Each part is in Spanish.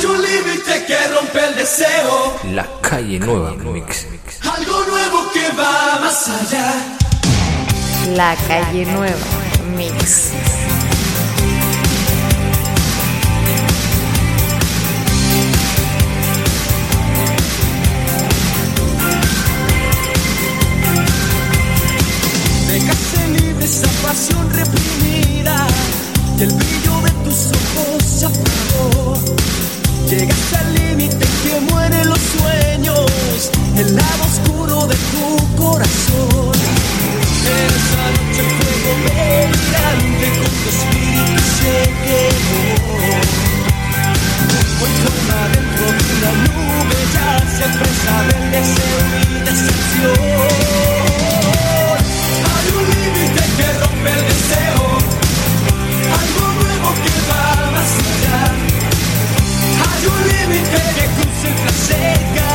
Hay un límite que rompe el deseo. La calle nueva mix. Algo nuevo que va más allá. La calle nueva mix. Dejaste libre esa pasión reprimida y el brillo de tus ojos. Llegaste al límite que mueren los sueños, el lado oscuro de tu corazón. Esa noche el fuego delirante con tu espíritu se quemó. Hoy forma dentro de una nube ya se presa del deseo y decepción. Hay un límite que rompe el deseo, Hay un límite que cruza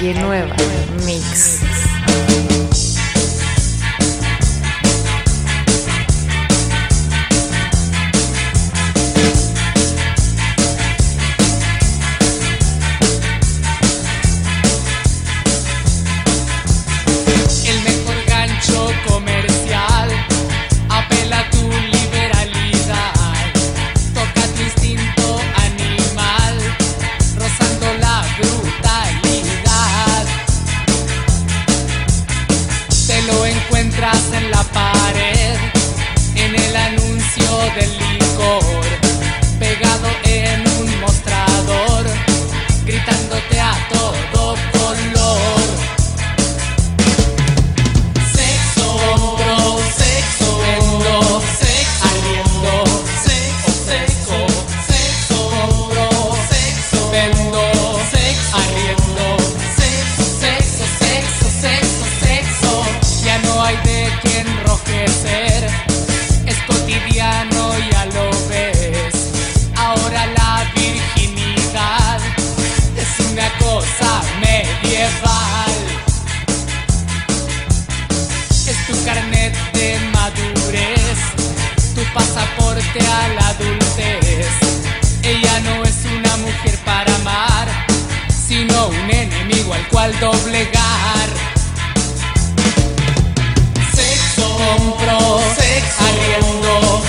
calle nueva. Es tu carnet de madurez, tu pasaporte a la adultez. Ella no es una mujer para amar, sino un enemigo al cual doblegar. Sexo, compro, sexo, arriendo,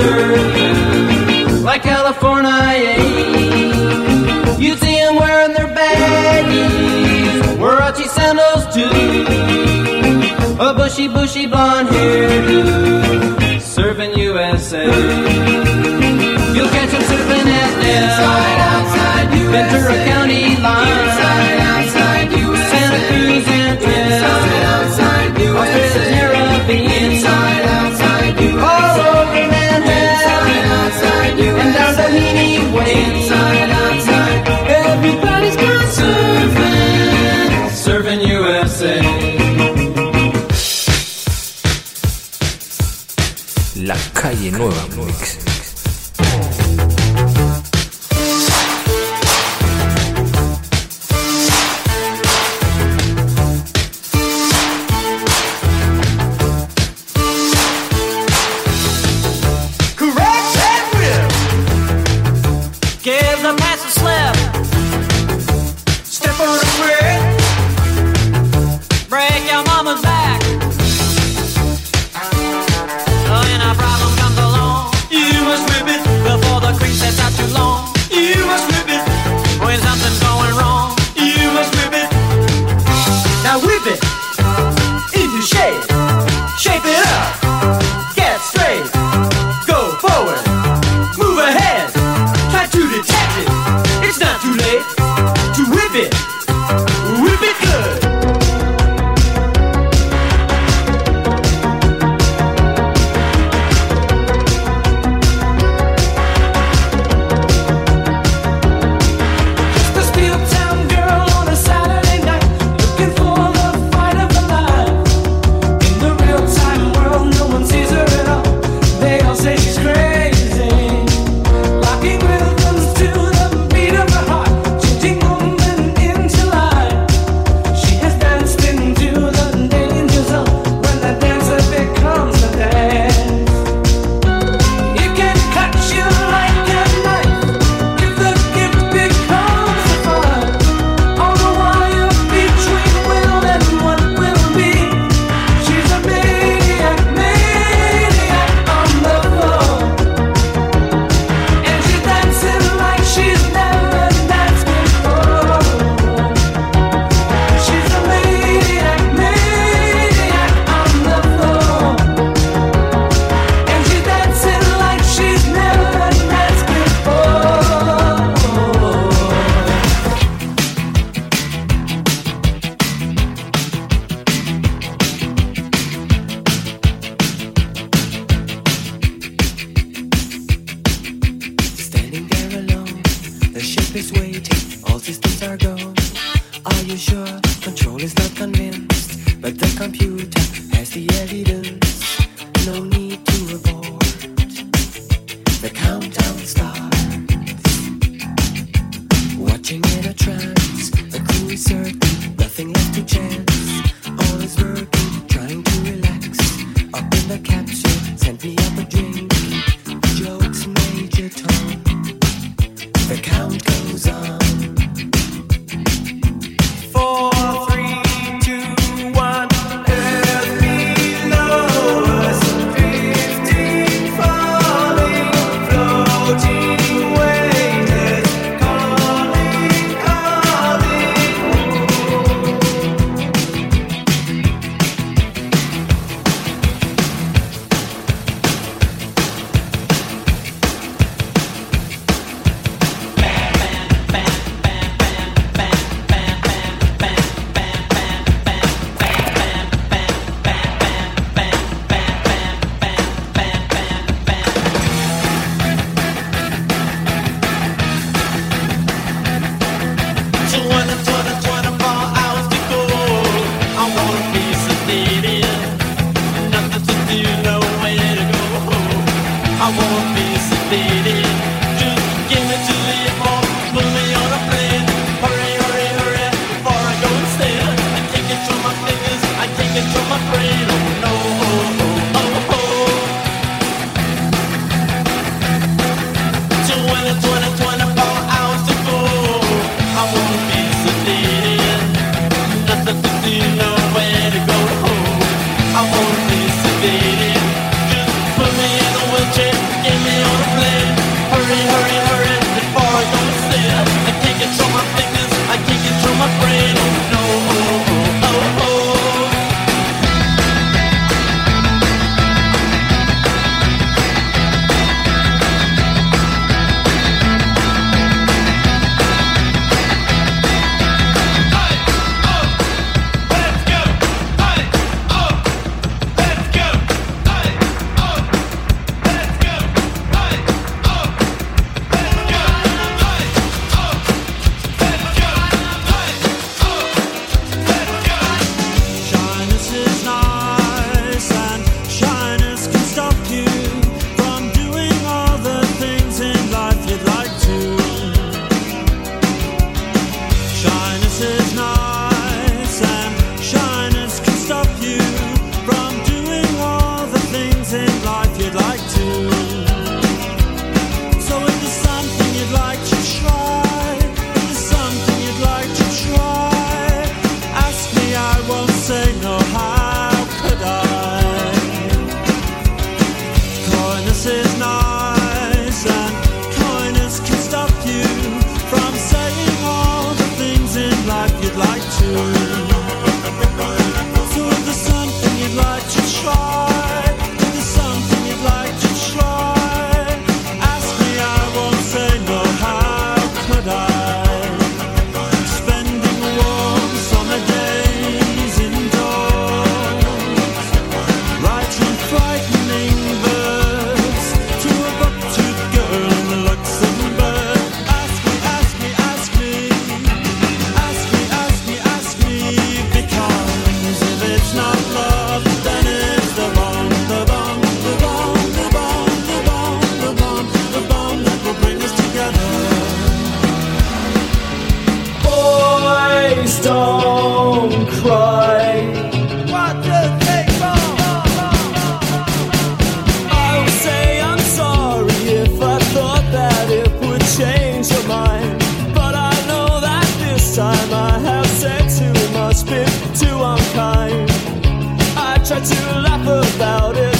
surfing like California. You'd see them wearing their baggies, Warachi sandals too. A bushy, bushy blonde hairdo, serving USA. You'll catch them surfing at Inside, outside, Ventura County line. Inside, outside, USA. Santa Cruz and Inside, outside, USA. Australia's Caribbean. And that's the meaning what inside, outside. Everybody's gone serving. Serving USA. La calle nueva, mix. desert, nothing left. My house said to must be too unkind. I tried to laugh about it.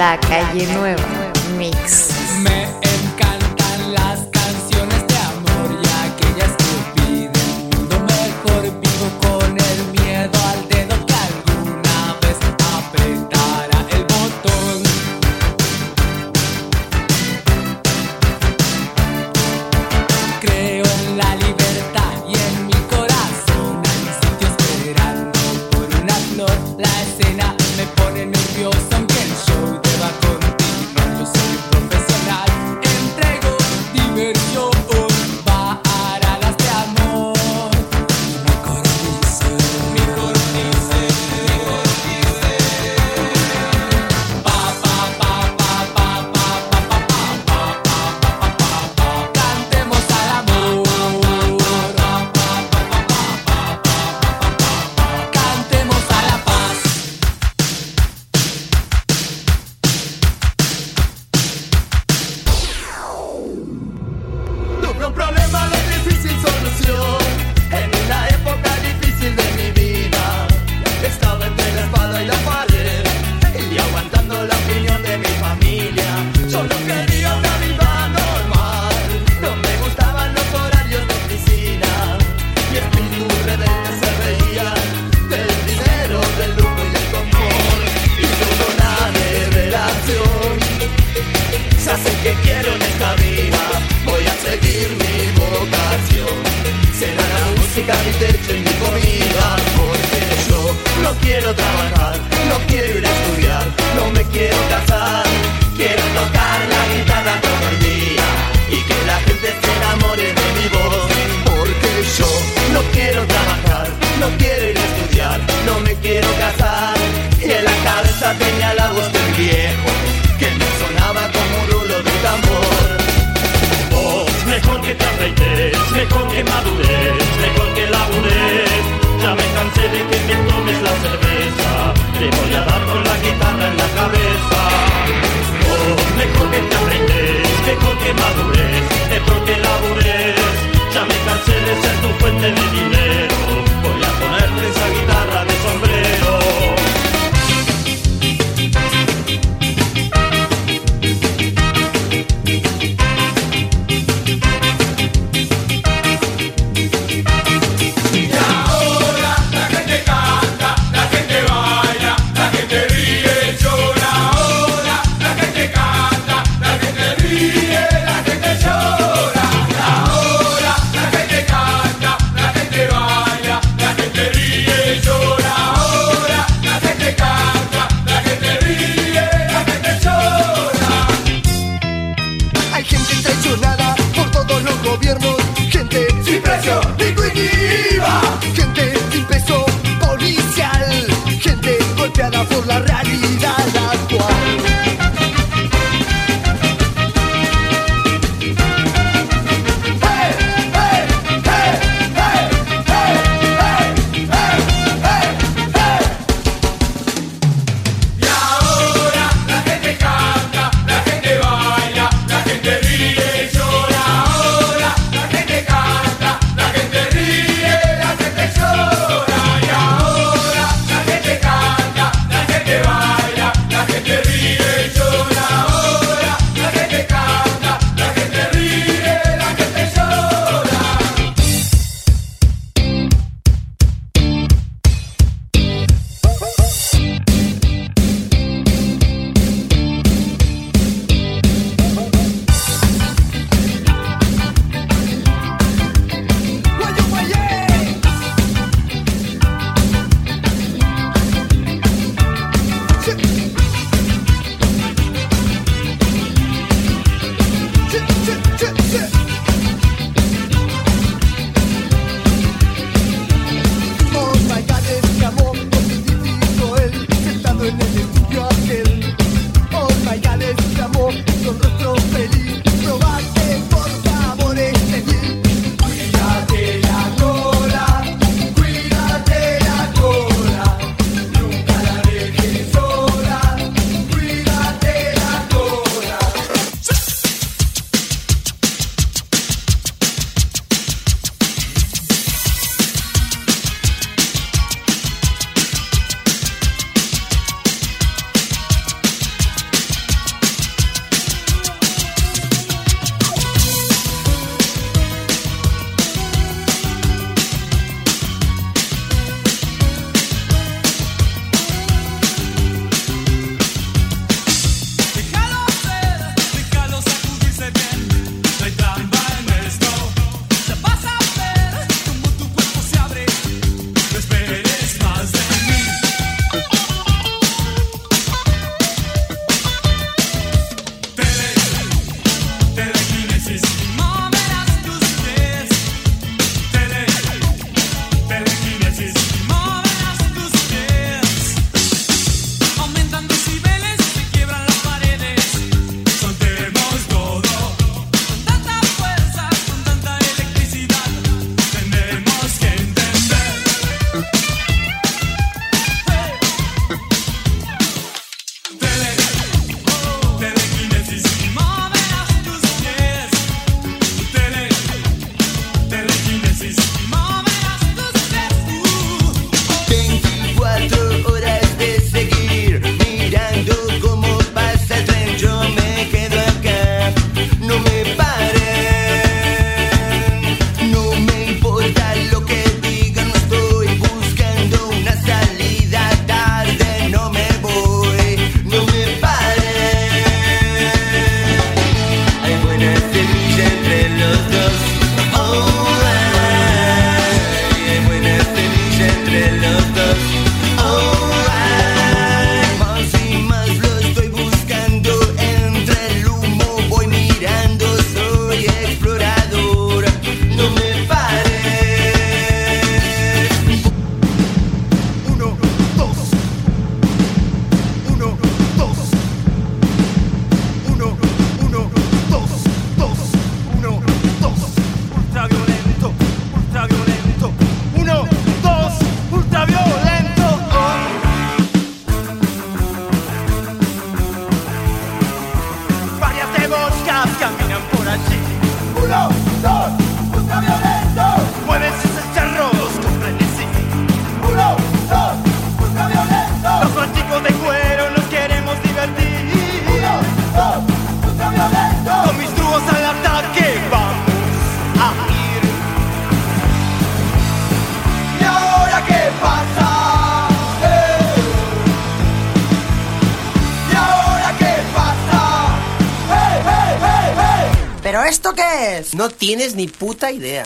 La Calle Nueva. No tienes ni puta idea.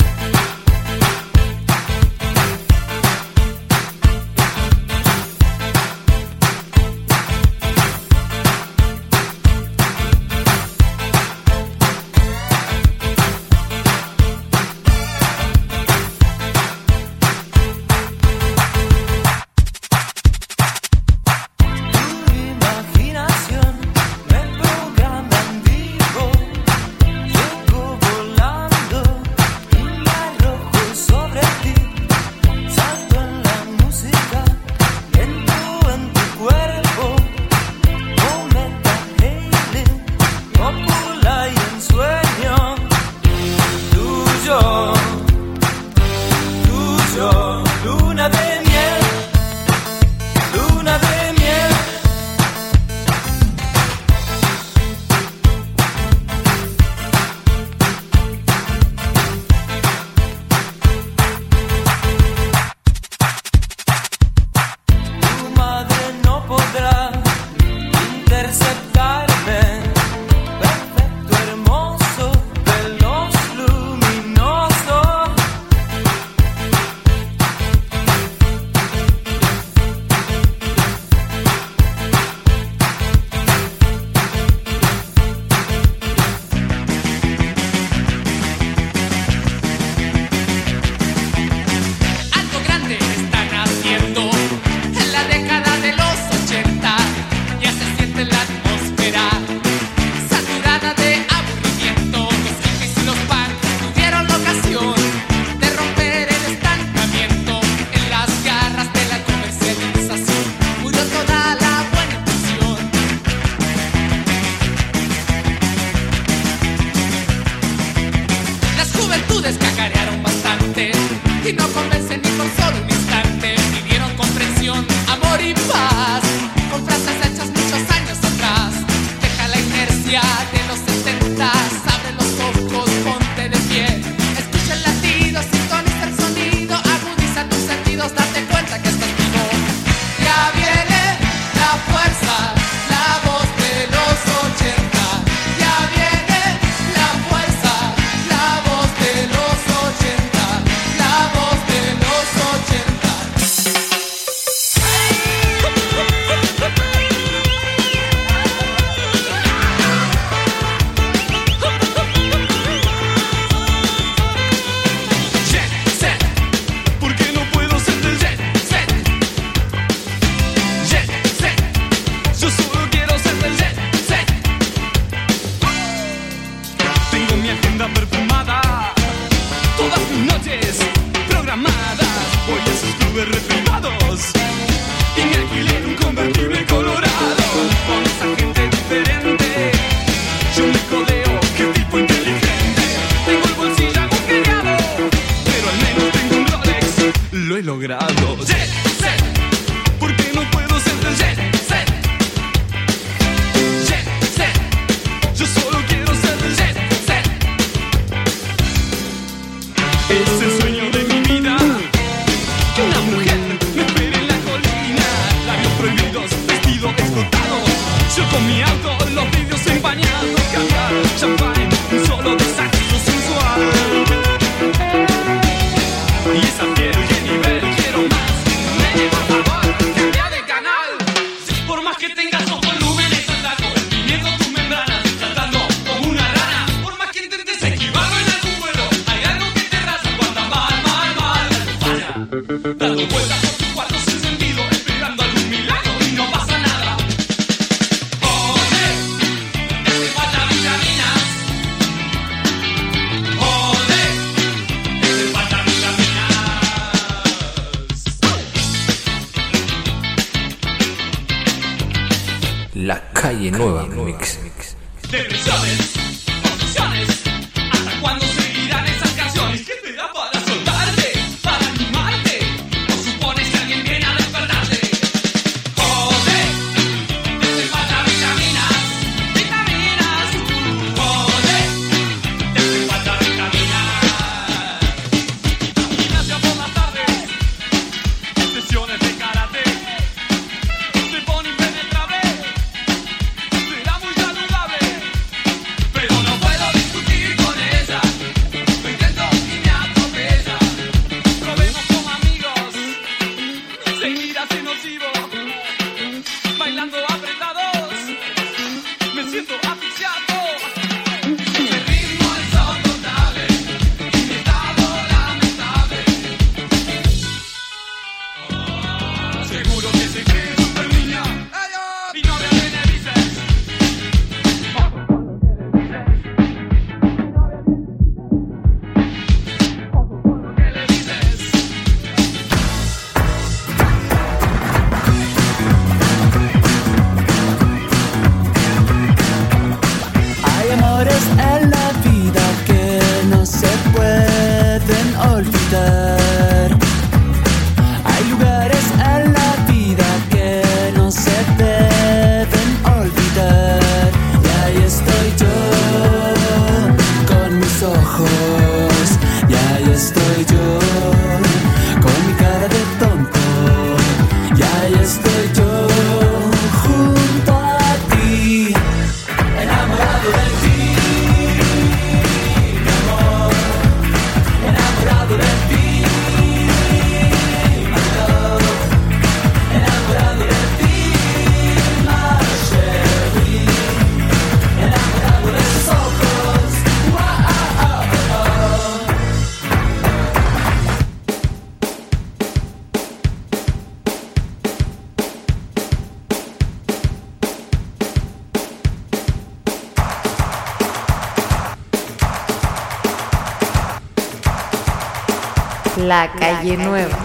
La calle nueva.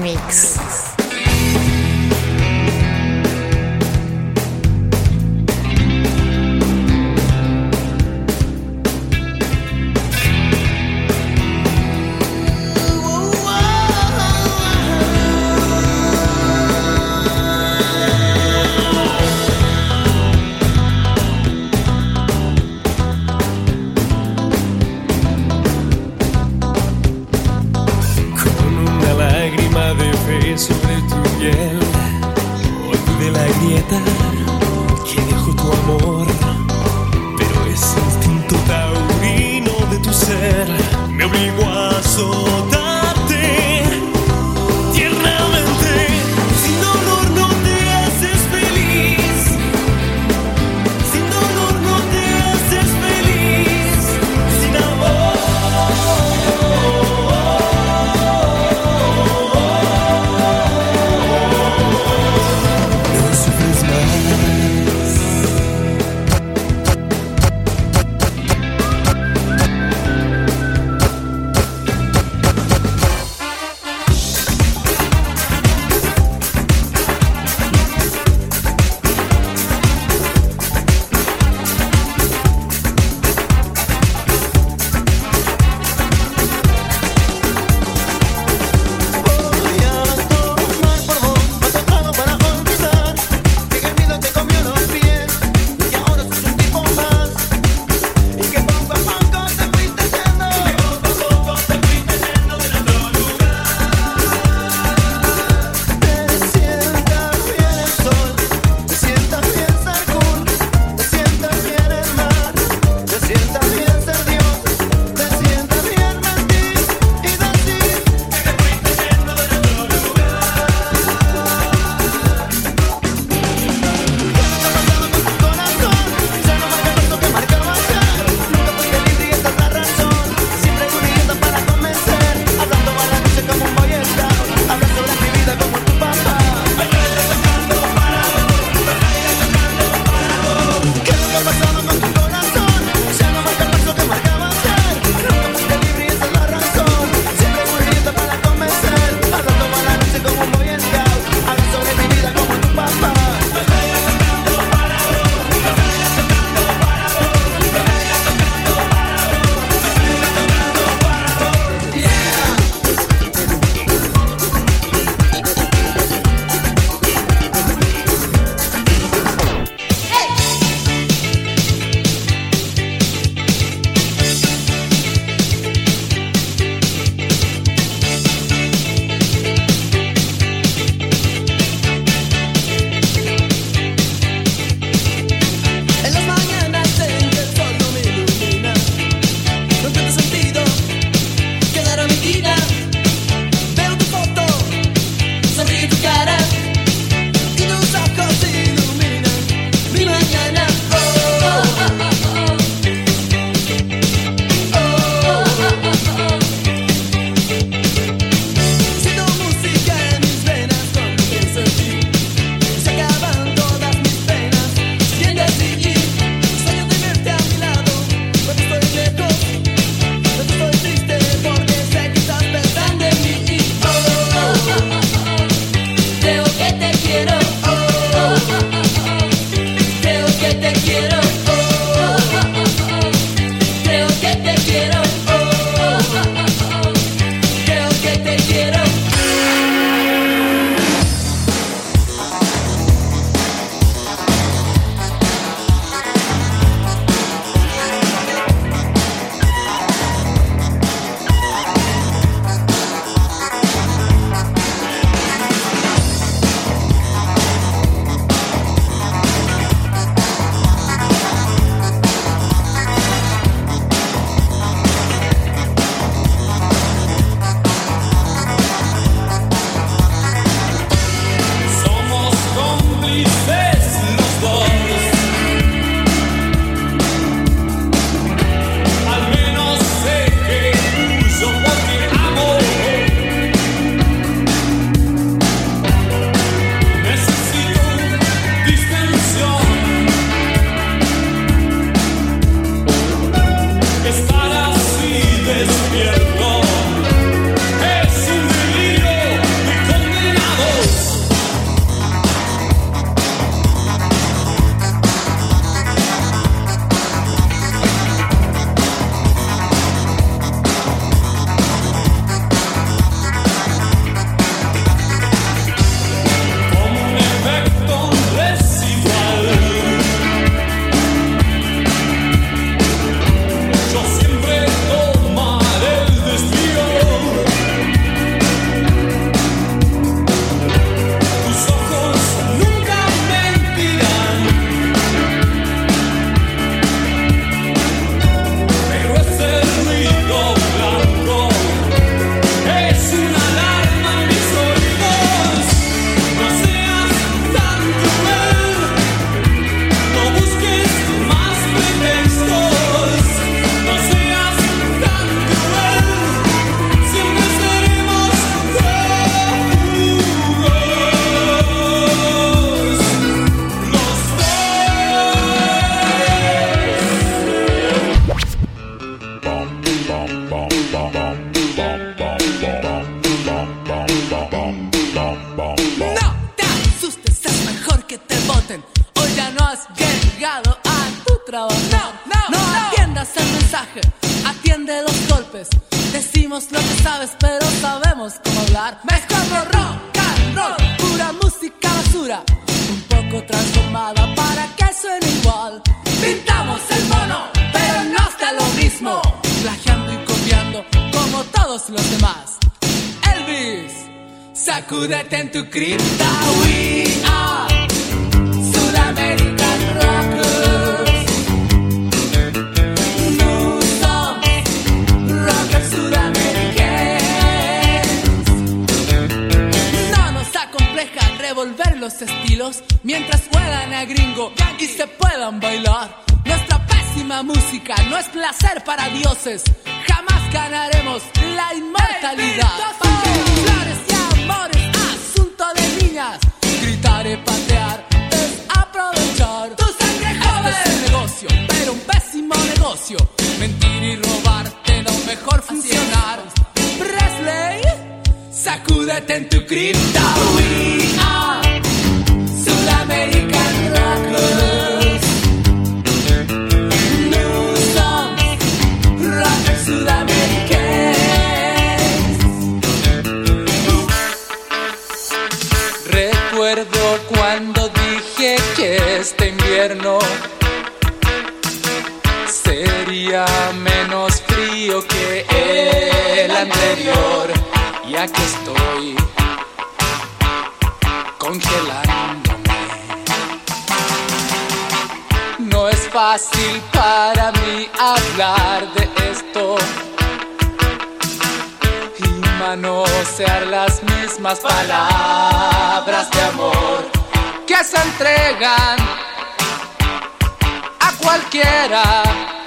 Mix. grieta que dejó tu amor. Sacúdete en tu cripta. We are Sudamerican Rockers. New songs, rockers sudamericanos. No nos acompleja revolver los estilos mientras juegan a gringo y se puedan bailar. Nuestra pésima música no es placer para dioses. Jamás ganaremos la inmortalidad. Flores y amores, Gritar y patear es aprovechar. Tu sangre joven. Este es un negocio, pero un pésimo negocio. Mentir y robarte no mejor funcionar. Presley, sacúdete en tu cripta. We are Sudamerican Recuerdo cuando dije que este invierno sería menos frío que el anterior. Y aquí estoy congelándome. No es fácil para mí hablar de esto manosear las mismas palabras de amor que se entregan a cualquiera.